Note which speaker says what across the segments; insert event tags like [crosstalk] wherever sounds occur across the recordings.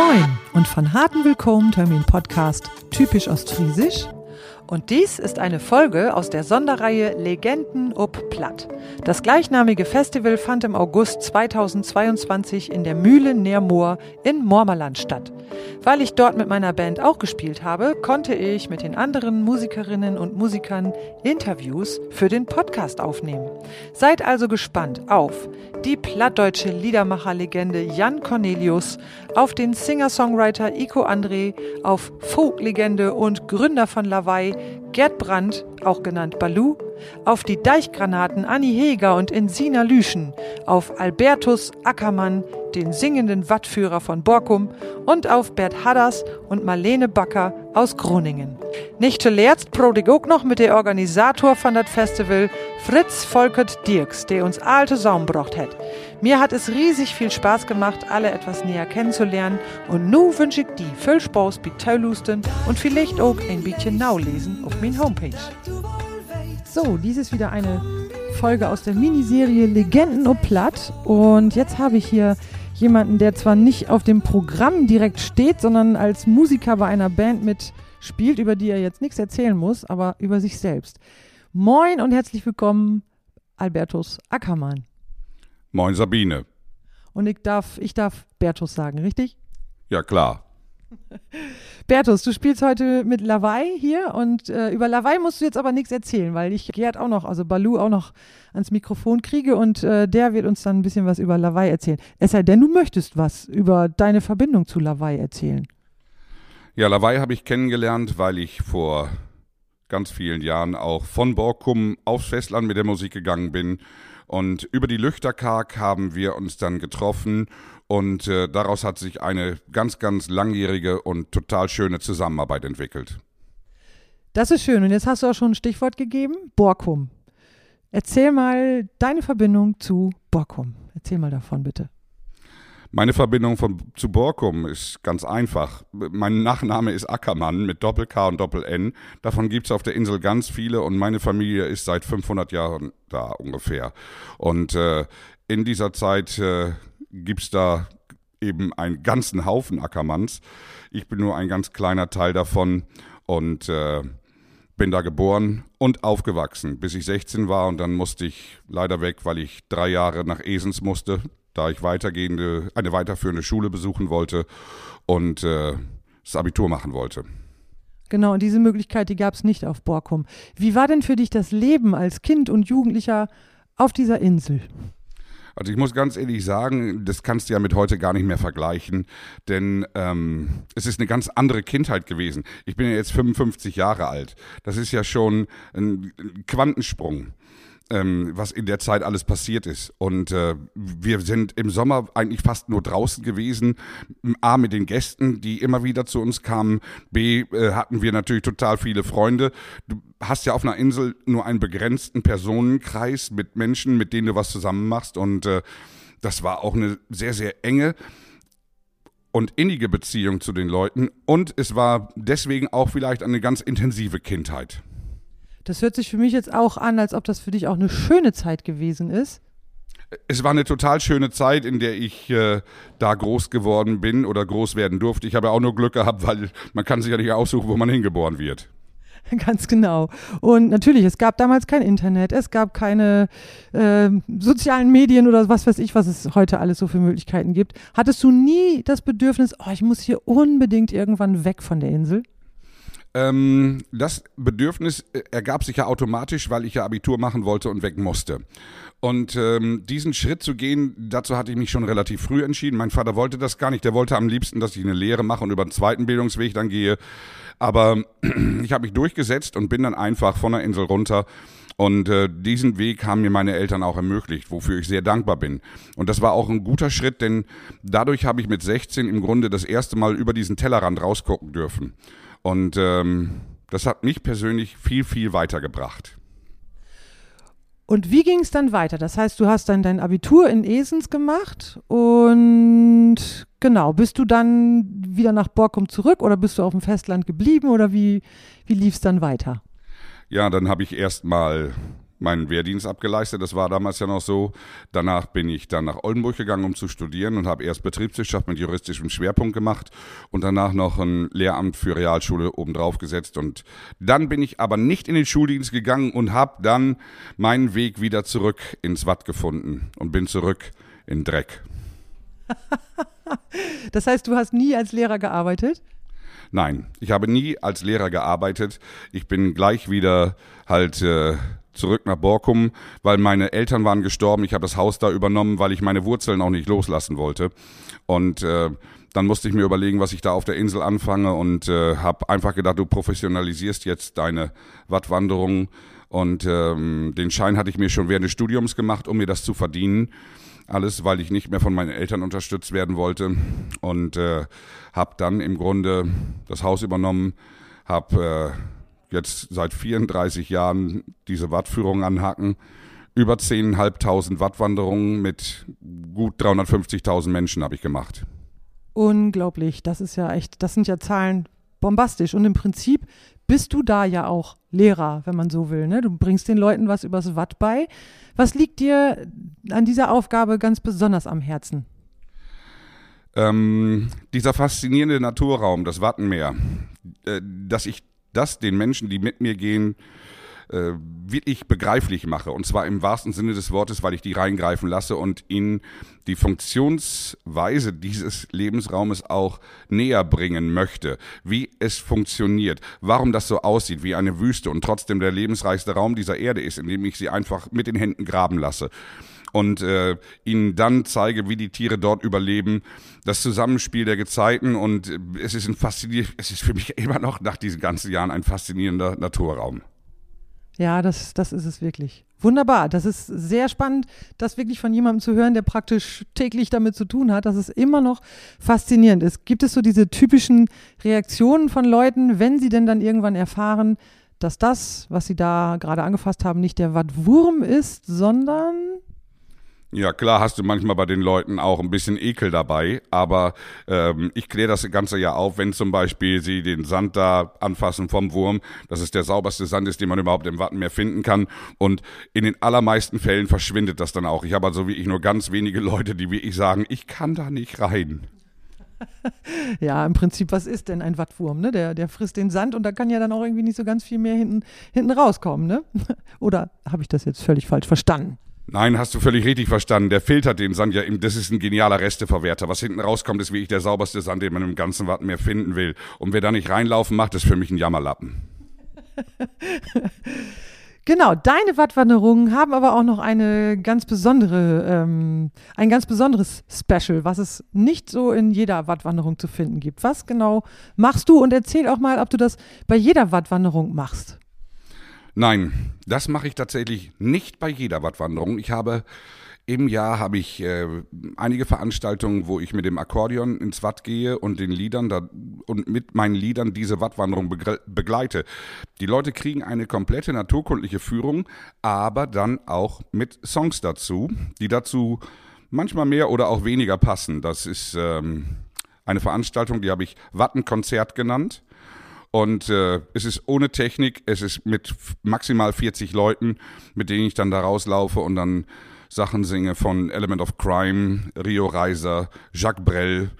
Speaker 1: Moin und von harten Willkommen Termin Podcast typisch Ostfriesisch und dies ist eine Folge aus der Sonderreihe Legenden ob Platt. Das gleichnamige Festival fand im August 2022 in der Mühle Neermoor in Mormerland statt. Weil ich dort mit meiner Band auch gespielt habe, konnte ich mit den anderen Musikerinnen und Musikern Interviews für den Podcast aufnehmen. Seid also gespannt auf die plattdeutsche Liedermacherlegende Jan Cornelius, auf den Singer-Songwriter Iko André, auf Folklegende und Gründer von Lawaai Gerd Brandt, auch genannt Balu, auf die Deichgranaten Anni Heger und Insina Lüschen, auf Albertus Ackermann, den singenden Wattführer von Borkum und auf Bert Hadders und Marlene Backer aus Groningen. Nicht zuletzt prodig auch noch mit der Organisator von das Festival, Fritz Volkert Dirks, der uns alte Saum brocht hat. Mir hat es riesig viel Spaß gemacht, alle etwas näher kennenzulernen und nu wünsche ich die viel Spaß bei Teulusten und vielleicht auch ein bisschen Naulesen auf mein Homepage. So, dies ist wieder eine Folge aus der Miniserie Legenden ob Platt und jetzt habe ich hier jemanden, der zwar nicht auf dem Programm direkt steht, sondern als Musiker bei einer Band mitspielt, über die er jetzt nichts erzählen muss, aber über sich selbst. Moin und herzlich willkommen, Albertus Ackermann.
Speaker 2: Moin Sabine.
Speaker 1: Und ich darf, ich darf Bertus sagen, richtig?
Speaker 2: Ja, klar. [laughs]
Speaker 1: Bertus, du spielst heute mit Lawai hier und äh, über Lawai musst du jetzt aber nichts erzählen, weil ich Gerd auch noch, also Balu auch noch ans Mikrofon kriege und äh, der wird uns dann ein bisschen was über Lawai erzählen. Es sei denn, du möchtest was über deine Verbindung zu Lawai erzählen.
Speaker 2: Ja, Lawai habe ich kennengelernt, weil ich vor ganz vielen Jahren auch von Borkum aufs Festland mit der Musik gegangen bin. Und über die Lüchterkark haben wir uns dann getroffen und äh, daraus hat sich eine ganz, ganz langjährige und total schöne Zusammenarbeit entwickelt.
Speaker 1: Das ist schön. Und jetzt hast du auch schon ein Stichwort gegeben: Borkum. Erzähl mal deine Verbindung zu Borkum. Erzähl mal davon, bitte.
Speaker 2: Meine Verbindung von, zu Borkum ist ganz einfach. Mein Nachname ist Ackermann mit Doppel-K und Doppel-N. Davon gibt es auf der Insel ganz viele und meine Familie ist seit 500 Jahren da ungefähr. Und äh, in dieser Zeit äh, gibt es da eben einen ganzen Haufen Ackermanns. Ich bin nur ein ganz kleiner Teil davon und äh, bin da geboren und aufgewachsen, bis ich 16 war und dann musste ich leider weg, weil ich drei Jahre nach Esens musste da ich weitergehende, eine weiterführende Schule besuchen wollte und äh, das Abitur machen wollte.
Speaker 1: Genau, und diese Möglichkeit, die gab es nicht auf Borkum. Wie war denn für dich das Leben als Kind und Jugendlicher auf dieser Insel?
Speaker 2: Also ich muss ganz ehrlich sagen, das kannst du ja mit heute gar nicht mehr vergleichen, denn ähm, es ist eine ganz andere Kindheit gewesen. Ich bin ja jetzt 55 Jahre alt. Das ist ja schon ein Quantensprung ähm, was in der Zeit alles passiert ist. Und äh, wir sind im Sommer eigentlich fast nur draußen gewesen. A, mit den Gästen, die immer wieder zu uns kamen. B, äh, hatten wir natürlich total viele Freunde. Du hast ja auf einer Insel nur einen begrenzten Personenkreis mit Menschen, mit denen du was zusammen machst. Und äh, das war auch eine sehr, sehr enge und innige Beziehung zu den Leuten. Und es war deswegen auch vielleicht eine ganz intensive Kindheit.
Speaker 1: Das hört sich für mich jetzt auch an, als ob das für dich auch eine schöne Zeit gewesen ist.
Speaker 2: Es war eine total schöne Zeit, in der ich äh, da groß geworden bin oder groß werden durfte. Ich habe auch nur Glück gehabt, weil man kann sich ja nicht aussuchen, wo man hingeboren wird. [laughs]
Speaker 1: Ganz genau. Und natürlich, es gab damals kein Internet, es gab keine äh, sozialen Medien oder was weiß ich, was es heute alles so für Möglichkeiten gibt. Hattest du nie das Bedürfnis, oh, ich muss hier unbedingt irgendwann weg von der Insel?
Speaker 2: Ähm, das Bedürfnis äh, ergab sich ja automatisch, weil ich ja Abitur machen wollte und weg musste. Und ähm, diesen Schritt zu gehen, dazu hatte ich mich schon relativ früh entschieden. Mein Vater wollte das gar nicht. Der wollte am liebsten, dass ich eine Lehre mache und über den zweiten Bildungsweg dann gehe. Aber [clears throat] ich habe mich durchgesetzt und bin dann einfach von der Insel runter. Und äh, diesen Weg haben mir meine Eltern auch ermöglicht, wofür ich sehr dankbar bin. Und das war auch ein guter Schritt, denn dadurch habe ich mit 16 im Grunde das erste Mal über diesen Tellerrand rausgucken dürfen. Und ähm, das hat mich persönlich viel, viel weitergebracht.
Speaker 1: Und wie ging es dann weiter? Das heißt, du hast dann dein Abitur in Esens gemacht und genau, bist du dann wieder nach Borkum zurück oder bist du auf dem Festland geblieben oder wie, wie lief es dann weiter?
Speaker 2: Ja, dann habe ich erstmal meinen Wehrdienst abgeleistet. Das war damals ja noch so. Danach bin ich dann nach Oldenburg gegangen, um zu studieren und habe erst Betriebswirtschaft mit juristischem Schwerpunkt gemacht und danach noch ein Lehramt für Realschule obendrauf gesetzt. Und dann bin ich aber nicht in den Schuldienst gegangen und habe dann meinen Weg wieder zurück ins Watt gefunden und bin zurück in Dreck. [laughs]
Speaker 1: das heißt, du hast nie als Lehrer gearbeitet?
Speaker 2: Nein, ich habe nie als Lehrer gearbeitet. Ich bin gleich wieder halt äh, zurück nach Borkum, weil meine Eltern waren gestorben. Ich habe das Haus da übernommen, weil ich meine Wurzeln auch nicht loslassen wollte. Und äh, dann musste ich mir überlegen, was ich da auf der Insel anfange und äh, habe einfach gedacht, du professionalisierst jetzt deine Wattwanderung. Und ähm, den Schein hatte ich mir schon während des Studiums gemacht, um mir das zu verdienen. Alles, weil ich nicht mehr von meinen Eltern unterstützt werden wollte. Und äh, habe dann im Grunde das Haus übernommen, habe äh, jetzt seit 34 Jahren diese Wattführung anhaken. Über 10.500 Wattwanderungen mit gut 350.000 Menschen habe ich gemacht.
Speaker 1: Unglaublich, das ist ja echt, das sind ja Zahlen bombastisch. Und im Prinzip bist du da ja auch Lehrer, wenn man so will. Ne? Du bringst den Leuten was übers Watt bei. Was liegt dir an dieser Aufgabe ganz besonders am Herzen?
Speaker 2: Ähm, dieser faszinierende Naturraum, das Wattenmeer, äh, dass ich das den Menschen, die mit mir gehen, äh, wirklich begreiflich mache. Und zwar im wahrsten Sinne des Wortes, weil ich die reingreifen lasse und ihnen die Funktionsweise dieses Lebensraumes auch näher bringen möchte. Wie es funktioniert. Warum das so aussieht wie eine Wüste und trotzdem der lebensreichste Raum dieser Erde ist, indem ich sie einfach mit den Händen graben lasse und äh, ihnen dann zeige, wie die Tiere dort überleben. Das Zusammenspiel der Gezeiten und äh, es ist ein faszinierend, es ist für mich [laughs] immer noch nach diesen ganzen Jahren ein faszinierender Naturraum.
Speaker 1: Ja, das, das ist es wirklich. Wunderbar. Das ist sehr spannend, das wirklich von jemandem zu hören, der praktisch täglich damit zu tun hat, dass es immer noch faszinierend ist. Gibt es so diese typischen Reaktionen von Leuten, wenn sie denn dann irgendwann erfahren, dass das, was sie da gerade angefasst haben, nicht der Wattwurm ist, sondern
Speaker 2: ja, klar hast du manchmal bei den Leuten auch ein bisschen Ekel dabei, aber ähm, ich kläre das Ganze ja auf, wenn zum Beispiel sie den Sand da anfassen vom Wurm, dass es der sauberste Sand ist, den man überhaupt im Wattenmeer finden kann und in den allermeisten Fällen verschwindet das dann auch. Ich habe also wirklich nur ganz wenige Leute, die wirklich sagen, ich kann da nicht rein. [laughs]
Speaker 1: ja, im Prinzip, was ist denn ein Wattwurm? Ne? Der, der frisst den Sand und da kann ja dann auch irgendwie nicht so ganz viel mehr hinten, hinten rauskommen. Ne? [laughs] Oder habe ich das jetzt völlig falsch verstanden?
Speaker 2: Nein, hast du völlig richtig verstanden. Der filtert den Sand ja, das ist ein genialer Resteverwerter. Was hinten rauskommt, ist wirklich der sauberste Sand, den man im ganzen Wattenmeer finden will. Und wer da nicht reinlaufen macht, ist für mich ein Jammerlappen. [laughs]
Speaker 1: Genau, deine Wattwanderungen haben aber auch noch eine ganz besondere, ähm, ein ganz besonderes Special, was es nicht so in jeder Wattwanderung zu finden gibt. Was genau machst du und erzähl auch mal, ob du das bei jeder Wattwanderung machst.
Speaker 2: Nein, das mache ich tatsächlich nicht bei jeder Wattwanderung. Ich habe im Jahr habe ich äh, einige Veranstaltungen, wo ich mit dem Akkordeon ins Watt gehe und den Liedern da, und mit meinen Liedern diese Wattwanderung begleite. Die Leute kriegen eine komplette naturkundliche Führung, aber dann auch mit Songs dazu, die dazu manchmal mehr oder auch weniger passen. Das ist ähm, eine Veranstaltung, die habe ich Wattenkonzert genannt. Und äh, es ist ohne Technik, es ist mit maximal 40 Leuten, mit denen ich dann da rauslaufe und dann Sachen singe von Element of Crime, Rio Reiser, Jacques Brel,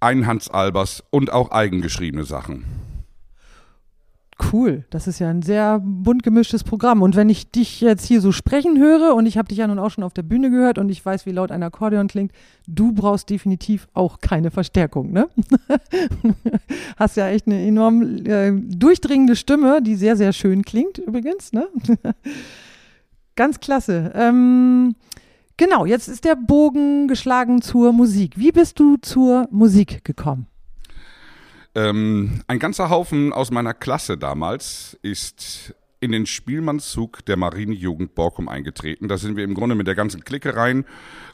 Speaker 2: ein Hans Albers und auch eigengeschriebene Sachen.
Speaker 1: Cool, das ist ja ein sehr bunt gemischtes Programm. Und wenn ich dich jetzt hier so sprechen höre, und ich habe dich ja nun auch schon auf der Bühne gehört und ich weiß, wie laut ein Akkordeon klingt, du brauchst definitiv auch keine Verstärkung, ne? [laughs] Hast ja echt eine enorm äh, durchdringende Stimme, die sehr, sehr schön klingt übrigens, ne? [laughs] Ganz klasse. Ähm, genau, jetzt ist der Bogen geschlagen zur Musik. Wie bist du zur Musik gekommen?
Speaker 2: Ähm, ein ganzer Haufen aus meiner Klasse damals ist in den Spielmannszug der Marinejugend Borkum eingetreten. Da sind wir im Grunde mit der ganzen Clique rein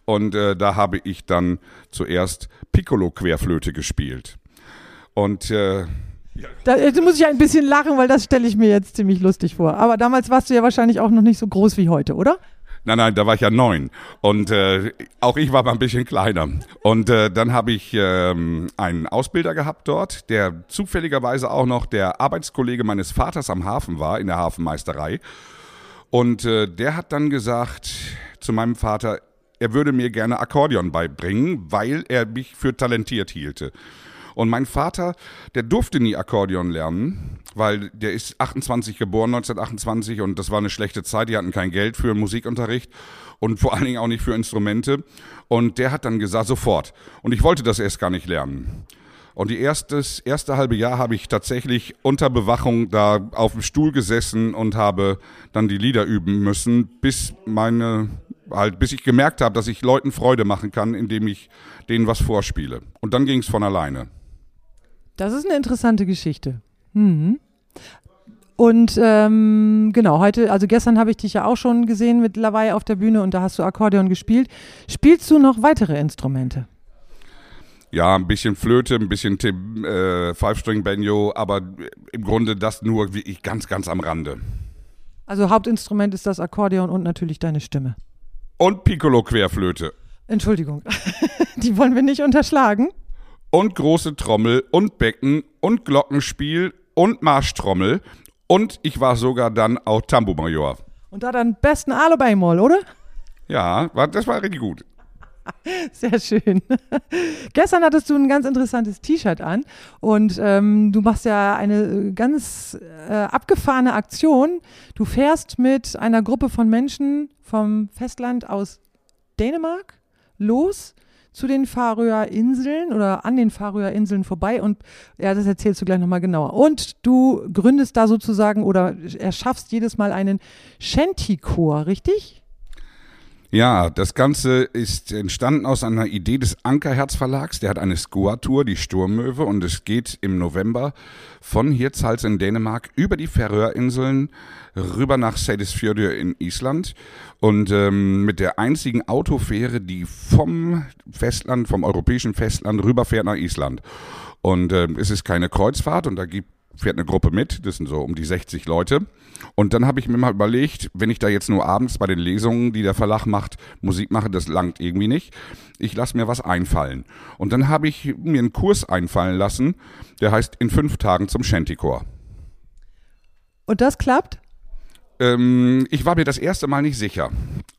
Speaker 2: und äh, da habe ich dann zuerst Piccolo-Querflöte gespielt. Und äh,
Speaker 1: ja. Da jetzt muss ich ein bisschen lachen, weil das stelle ich mir jetzt ziemlich lustig vor. Aber damals warst du ja wahrscheinlich auch noch nicht so groß wie heute, oder?
Speaker 2: Nein, nein, da war ich ja neun. Und äh, auch ich war mal ein bisschen kleiner. Und äh, dann habe ich ähm, einen Ausbilder gehabt dort, der zufälligerweise auch noch der Arbeitskollege meines Vaters am Hafen war, in der Hafenmeisterei. Und äh, der hat dann gesagt zu meinem Vater, er würde mir gerne Akkordeon beibringen, weil er mich für talentiert hielte. Und mein Vater, der durfte nie Akkordeon lernen, weil der ist 28 geboren, 1928, und das war eine schlechte Zeit. Die hatten kein Geld für Musikunterricht und vor allen Dingen auch nicht für Instrumente. Und der hat dann gesagt, sofort. Und ich wollte das erst gar nicht lernen. Und die erstes, erste halbe Jahr habe ich tatsächlich unter Bewachung da auf dem Stuhl gesessen und habe dann die Lieder üben müssen, bis meine, halt, bis ich gemerkt habe, dass ich Leuten Freude machen kann, indem ich denen was vorspiele. Und dann ging es von alleine.
Speaker 1: Das ist eine interessante Geschichte. Mhm. Und ähm, genau, heute, also gestern habe ich dich ja auch schon gesehen mit Lawai auf der Bühne und da hast du Akkordeon gespielt. Spielst du noch weitere Instrumente?
Speaker 2: Ja, ein bisschen Flöte, ein bisschen äh, Five-String-Banjo, aber im Grunde das nur wie ich ganz, ganz am Rande.
Speaker 1: Also Hauptinstrument ist das Akkordeon und natürlich deine Stimme.
Speaker 2: Und Piccolo-Querflöte.
Speaker 1: Entschuldigung, [laughs] die wollen wir nicht unterschlagen.
Speaker 2: Und große Trommel und Becken und Glockenspiel und Marschtrommel. Und ich war sogar dann auch Tambour-Major.
Speaker 1: Und da dann besten Alobei-Moll, oder?
Speaker 2: Ja, das war richtig gut. [laughs]
Speaker 1: Sehr schön. Gestern hattest du ein ganz interessantes T-Shirt an und ähm, du machst ja eine äh, ganz äh, abgefahrene Aktion. Du fährst mit einer Gruppe von Menschen vom Festland aus Dänemark los zu den Färöer Inseln oder an den Färöer Inseln vorbei und ja, das erzählst du gleich nochmal genauer. Und du gründest da sozusagen oder erschaffst jedes Mal einen Shanty-Chor, richtig?
Speaker 2: Ja, das Ganze ist entstanden aus einer Idee des Ankerherz Verlags. Der hat eine Skoa-Tour, die Sturmmöwe, und es geht im November von Hirtshals in Dänemark über die Färöerinseln rüber nach Seyðisfjörður in Island und ähm, mit der einzigen Autofähre, die vom Festland, vom europäischen Festland rüberfährt nach Island. Und äh, es ist keine Kreuzfahrt und da gibt fährt eine Gruppe mit, das sind so um die 60 Leute. Und dann habe ich mir mal überlegt, wenn ich da jetzt nur abends bei den Lesungen, die der Verlag macht, Musik mache, das langt irgendwie nicht. Ich lasse mir was einfallen. Und dann habe ich mir einen Kurs einfallen lassen, der heißt In fünf Tagen zum Shantychor.
Speaker 1: Und das klappt?
Speaker 2: Ähm, ich war mir das erste Mal nicht sicher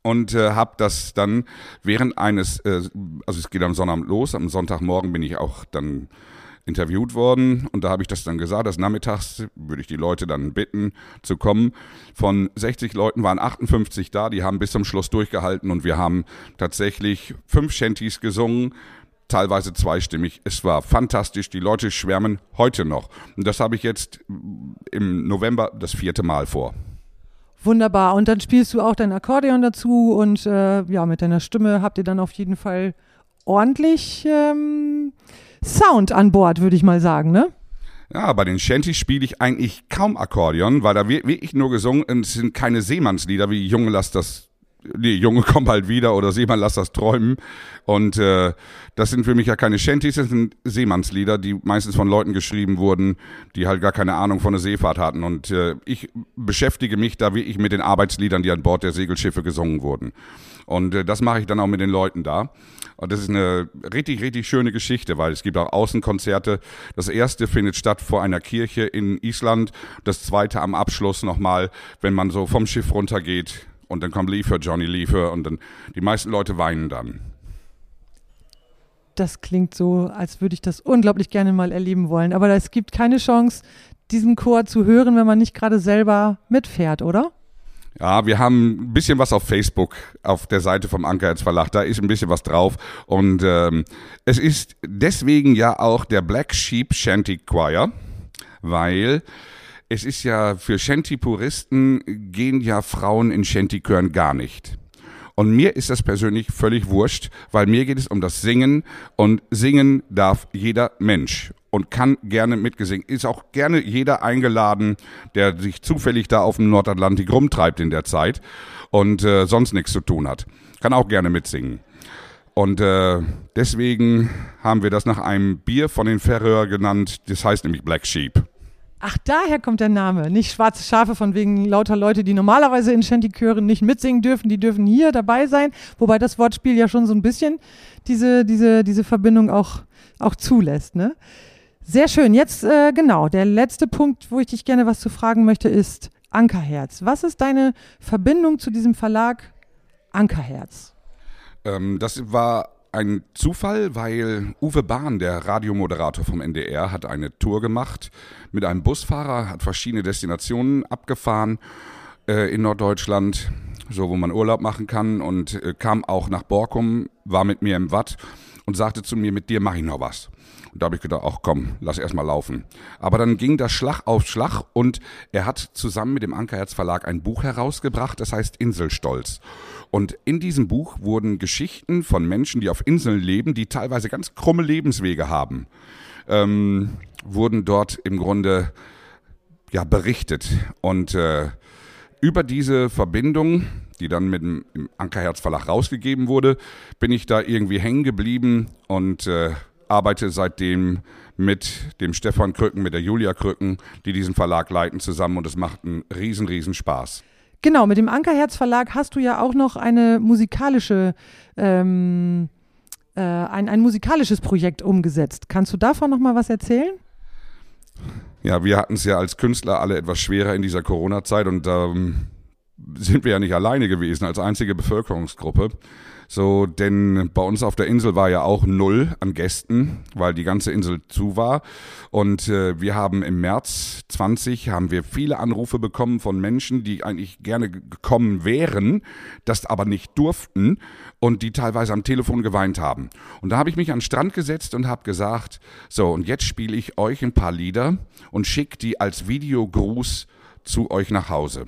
Speaker 2: und äh, habe das dann während eines, äh, also es geht am Sonnabend los, am Sonntagmorgen bin ich auch dann interviewt worden und da habe ich das dann gesagt, dass nachmittags würde ich die Leute dann bitten zu kommen. Von 60 Leuten waren 58 da, die haben bis zum Schluss durchgehalten und wir haben tatsächlich fünf Shanties gesungen, teilweise zweistimmig. Es war fantastisch, die Leute schwärmen heute noch. Und das habe ich jetzt im November das vierte Mal vor.
Speaker 1: Wunderbar. Und dann spielst du auch dein Akkordeon dazu und äh, ja, mit deiner Stimme habt ihr dann auf jeden Fall ordentlich ähm, Sound an Bord, würde ich mal sagen, ne?
Speaker 2: Ja, bei den Shanties spiele ich eigentlich kaum Akkordeon, weil da wirklich nur gesungen und es sind keine Seemannslieder wie Junge, lass das nee, Junge, [laughs] komm bald wieder oder Seemann, lass das träumen. Und äh, das sind für mich ja keine Shanties, das sind Seemannslieder, die meistens von Leuten geschrieben wurden, die halt gar keine Ahnung von der Seefahrt hatten. Und äh, ich beschäftige mich da wirklich mit den Arbeitsliedern, die an Bord der Segelschiffe gesungen wurden. Und äh, das mache ich dann auch mit den Leuten da. Und das ist eine richtig, richtig schöne Geschichte, weil es gibt auch Außenkonzerte. Das erste findet statt vor einer Kirche in Island, das zweite am Abschluss nochmal, wenn man so vom Schiff runtergeht und dann kommt Liefer, Johnny Liefer und dann die meisten Leute weinen dann.
Speaker 1: Das klingt so, als würde ich das unglaublich gerne mal erleben wollen. Aber es gibt keine Chance, diesen Chor zu hören, wenn man nicht gerade selber mitfährt, oder?
Speaker 2: Ja, wir haben ein bisschen was auf Facebook, auf der Seite vom Anker Verlag, da ist ein bisschen was drauf. Und ähm, es ist deswegen ja auch der Black Sheep Shanty Choir, weil es ist ja für Shanty-Puristen gehen ja Frauen in Shanty-Chören gar nicht. Und mir ist das persönlich völlig wurscht, weil mir geht es um das Singen und singen darf jeder Mensch und kann gerne mitgesingen. Ist auch gerne jeder eingeladen, der sich zufällig da auf dem Nordatlantik rumtreibt in der Zeit und äh, sonst nichts zu tun hat. Kann auch gerne mitsingen. Und äh, deswegen haben wir das nach einem Bier von den Färöer genannt. Das heißt nämlich Black Sheep.
Speaker 1: Ach, daher kommt der Name. Nicht schwarze Schafe von wegen lauter Leute, die normalerweise in Shanty-Chören nicht mitsingen dürfen, die dürfen hier dabei sein. Wobei das Wortspiel ja schon so ein bisschen diese, diese, diese Verbindung auch, auch zulässt. Ne? Sehr schön. Jetzt, äh, genau, der letzte Punkt, wo ich dich gerne was zu fragen möchte, ist Ankerherz. Was ist deine Verbindung zu diesem Verlag Ankerherz?
Speaker 2: Ähm, das war ein Zufall, weil Uwe Bahn, der Radiomoderator vom NDR, hat eine Tour gemacht mit einem Busfahrer, hat verschiedene Destinationen abgefahren äh, in Norddeutschland, so wo man Urlaub machen kann und äh, kam auch nach Borkum, war mit mir im Watt und sagte zu mir, mit dir mache ich noch was. Und da habe ich gedacht, ach komm, lass erst mal laufen. Aber dann ging das Schlag auf Schlag und er hat zusammen mit dem Ankerherz Verlag ein Buch herausgebracht, das heißt Inselstolz. Und in diesem Buch wurden Geschichten von Menschen, die auf Inseln leben, die teilweise ganz krumme Lebenswege haben, ähm, wurden dort im Grunde ja berichtet. Und äh, über diese Verbindung, die dann mit dem Ankerherz Verlag rausgegeben wurde, bin ich da irgendwie hängen geblieben und äh, arbeite seitdem mit dem Stefan Krücken, mit der Julia Krücken, die diesen Verlag leiten zusammen und es macht einen riesen, riesen Spaß.
Speaker 1: Genau, mit dem Ankerherz Verlag hast du ja auch noch eine musikalische, ähm, äh, ein, ein musikalisches Projekt umgesetzt. Kannst du davon noch mal was erzählen?
Speaker 2: Ja, wir hatten es ja als Künstler alle etwas schwerer in dieser Corona-Zeit und ähm, sind wir ja nicht alleine gewesen als einzige Bevölkerungsgruppe. So, denn bei uns auf der Insel war ja auch null an Gästen, weil die ganze Insel zu war. Und äh, wir haben im März 20 haben wir viele Anrufe bekommen von Menschen, die eigentlich gerne gekommen wären, das aber nicht durften und die teilweise am Telefon geweint haben. Und da habe ich mich an den Strand gesetzt und habe gesagt, so, und jetzt spiele ich euch ein paar Lieder und schicke die als Videogruß zu euch nach Hause.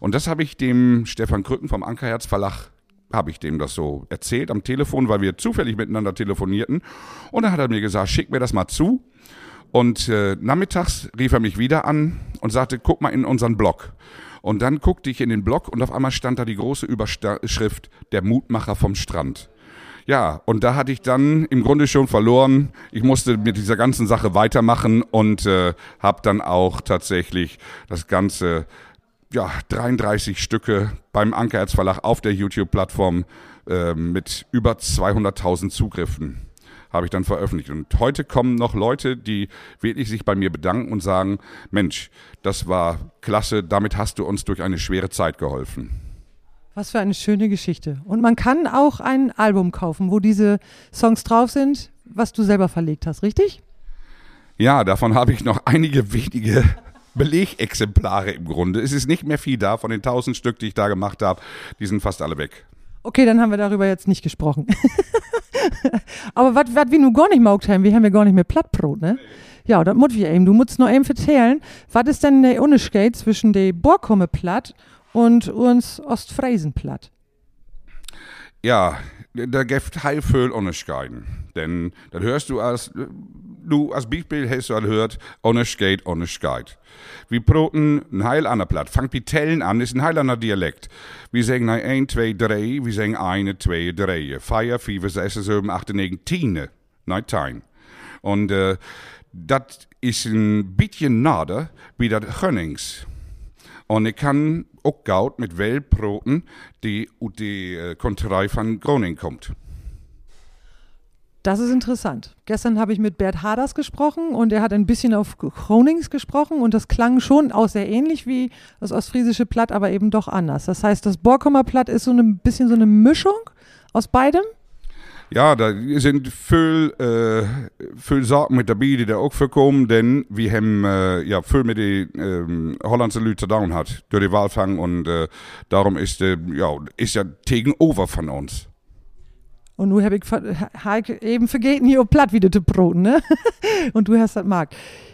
Speaker 2: Und das habe ich dem Stefan Krücken vom Ankerherz Verlag habe ich dem das so erzählt am Telefon, weil wir zufällig miteinander telefonierten. Und dann hat er mir gesagt, schick mir das mal zu. Und äh, nachmittags rief er mich wieder an und sagte, guck mal in unseren Blog. Und dann guckte ich in den Blog und auf einmal stand da die große Überschrift, der Mutmacher vom Strand. Ja, und da hatte ich dann im Grunde schon verloren. Ich musste mit dieser ganzen Sache weitermachen und äh, habe dann auch tatsächlich das Ganze ja, 33 Stücke beim Ankerherz Verlag auf der YouTube-Plattform äh, mit über 200.000 Zugriffen habe ich dann veröffentlicht. Und heute kommen noch Leute, die wirklich sich bei mir bedanken und sagen, Mensch, das war klasse, damit hast du uns durch eine schwere Zeit geholfen.
Speaker 1: Was für eine schöne Geschichte. Und man kann auch ein Album kaufen, wo diese Songs drauf sind, was du selber verlegt hast, richtig?
Speaker 2: Ja, davon habe ich noch einige wenige Belegexemplare im Grunde. Es ist nicht mehr viel da. Von den tausend Stück, die ich da gemacht habe, die sind fast alle weg.
Speaker 1: Okay, dann haben wir darüber jetzt nicht gesprochen. [laughs] Aber was wir nun gar nicht maugt haben, wir haben ja gar nicht mehr Plattbrot, ne? Ja, das muss wir eben. Du musst noch eben erzählen, was ist denn der Unterschied zwischen der Borkumme Platt und uns Ostfriesen Platt?
Speaker 2: Ja, da gibt heil viel Unterscheiden. Denn das hörst du als, du als Beispiel hast du al hört, Unterscheid, Unterscheid. Wir broten ein heil ander Platt. Fangt wie Tellen an, ist ein heil ander Dialekt. Wir sagen 1, 2, 3, wir sagen 1, 2, 3. 4, 5, 6, 7, 8, 9, 10. Nein, 10. Und äh, das ist ein bisschen nader wie das Gönnings. Und ich kann auch Gaut mit Wellbroten, die aus der äh, Konterei von Groningen kommt.
Speaker 1: Das ist interessant. Gestern habe ich mit Bert Haders gesprochen und er hat ein bisschen auf Gronings gesprochen und das klang schon auch sehr ähnlich wie das ostfriesische Platt, aber eben doch anders. Das heißt, das Borkumer Platt ist so ein bisschen so eine Mischung aus beidem.
Speaker 2: Ja, da sind viel, äh, viel Sachen mit dabei, die da auch vorkommen, denn wir haben äh, ja viel mit den ähm, holländischen Leuten zu tun hat durch die Wahlfang und äh, darum ist, äh, ja, ist ja tegenover von uns.
Speaker 1: Und nun habe ich eben vergessen, hier auf Platt wieder zu broten, ne? [laughs] Und du hast das mag.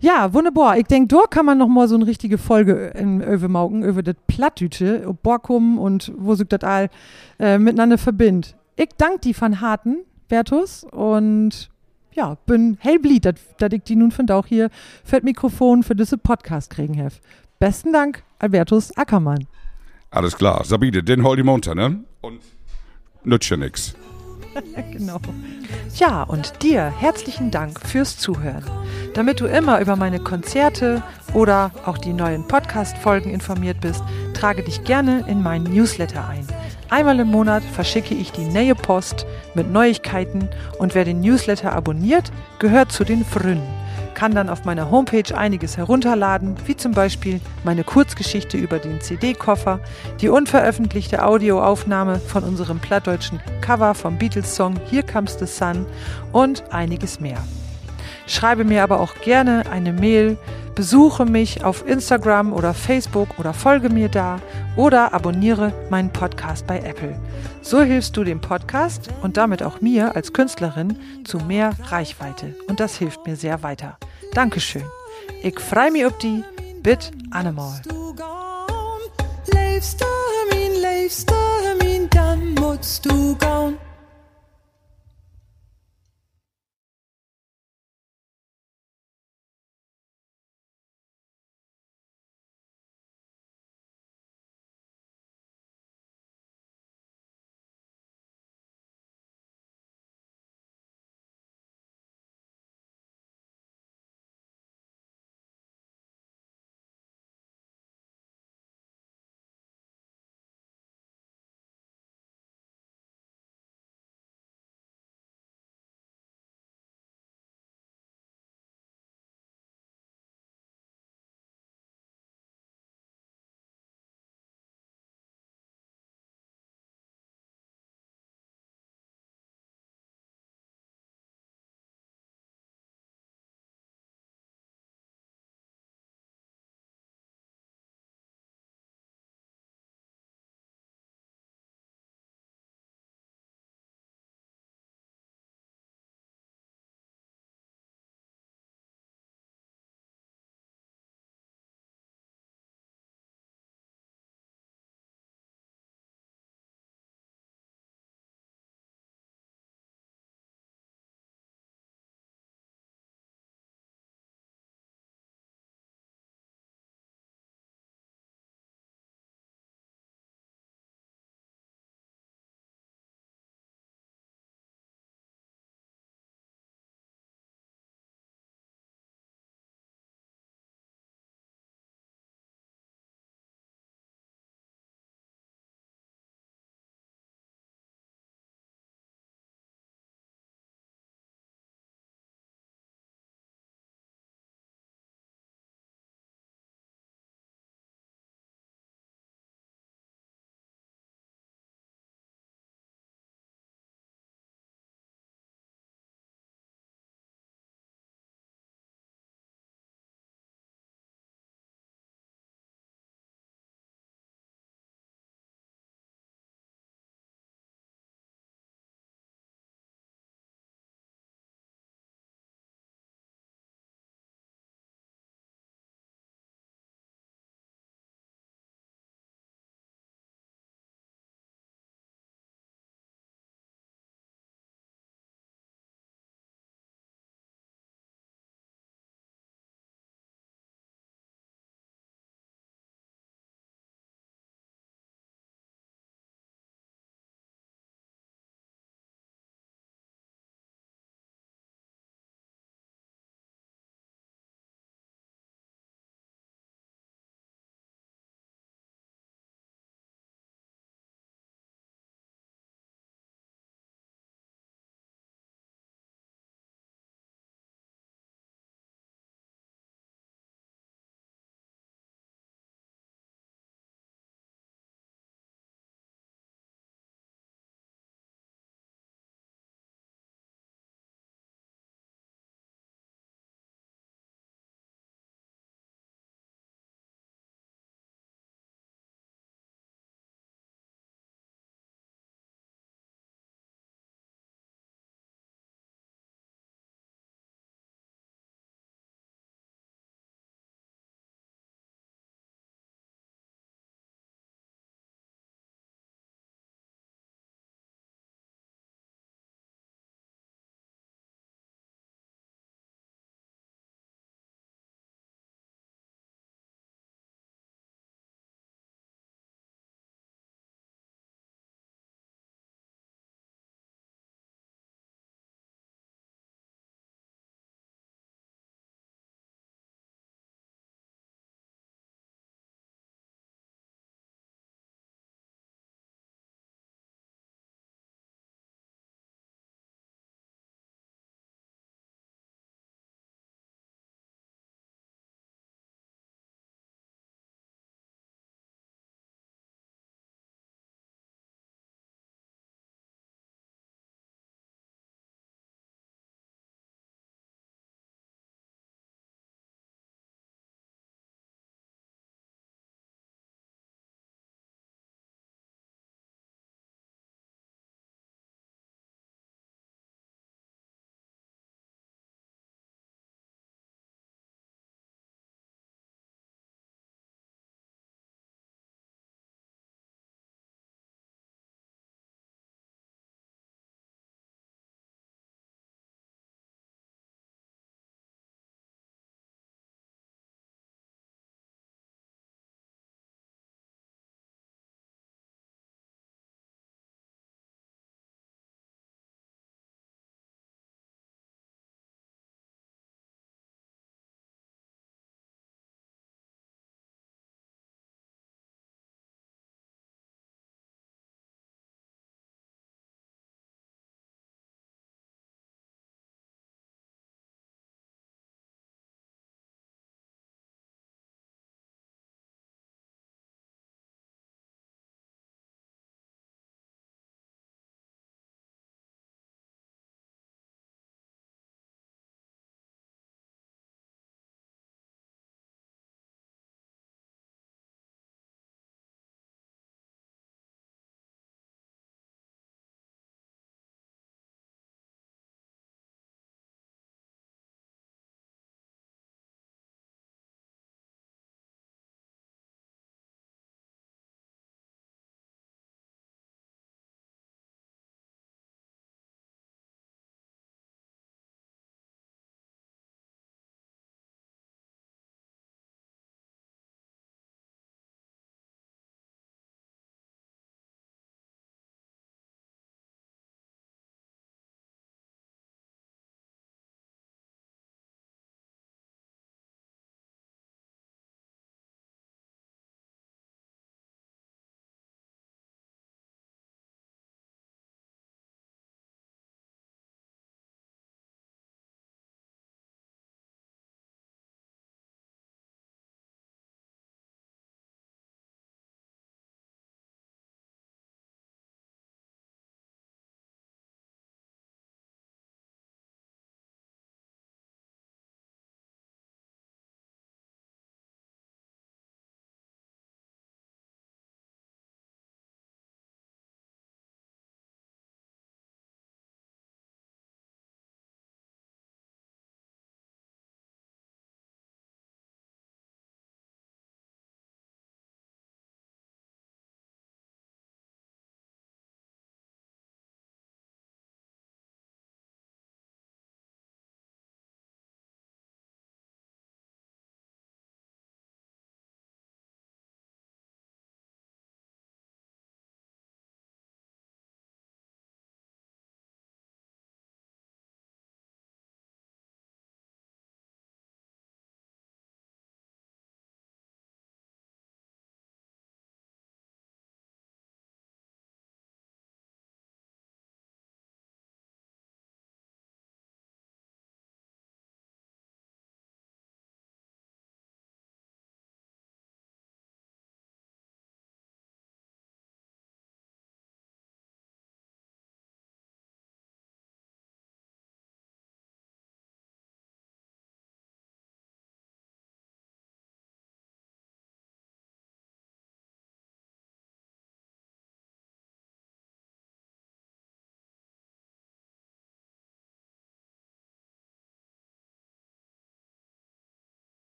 Speaker 1: Ja, wunderbar. Ich denke, dort kann man noch mal so eine richtige Folge in Öwe über das Plattdütsche, ob Borkum und wo sich das all äh, miteinander verbindet. Ich danke die von Harten, Bertus, und ja, bin hellblied, dass ich die nun von auch hier für das Mikrofon für diese Podcast kriegen habe. Besten Dank, Albertus Ackermann.
Speaker 2: Alles klar, Sabine, den hol die munter, ne? Und nützt ja nix. [laughs]
Speaker 1: genau. Ja, und dir herzlichen Dank fürs Zuhören. Damit du immer über meine Konzerte oder auch die neuen Podcast-Folgen informiert bist, trage dich gerne in meinen Newsletter ein. Einmal im Monat verschicke ich die neue Post mit Neuigkeiten und wer den Newsletter abonniert, gehört zu den Frünen. Kann dann auf meiner Homepage einiges herunterladen, wie zum Beispiel meine Kurzgeschichte über den CD-Koffer, die unveröffentlichte Audioaufnahme von unserem plattdeutschen Cover vom Beatles-Song Here Comes the Sun und einiges mehr. Schreibe mir aber auch gerne eine Mail, besuche mich auf Instagram oder Facebook oder folge mir da oder abonniere meinen Podcast bei Apple. So hilfst du dem Podcast und damit auch mir als Künstlerin zu mehr Reichweite und das hilft mir sehr weiter. Dankeschön. Ich freue mich auf die Bit Animal. Du gone.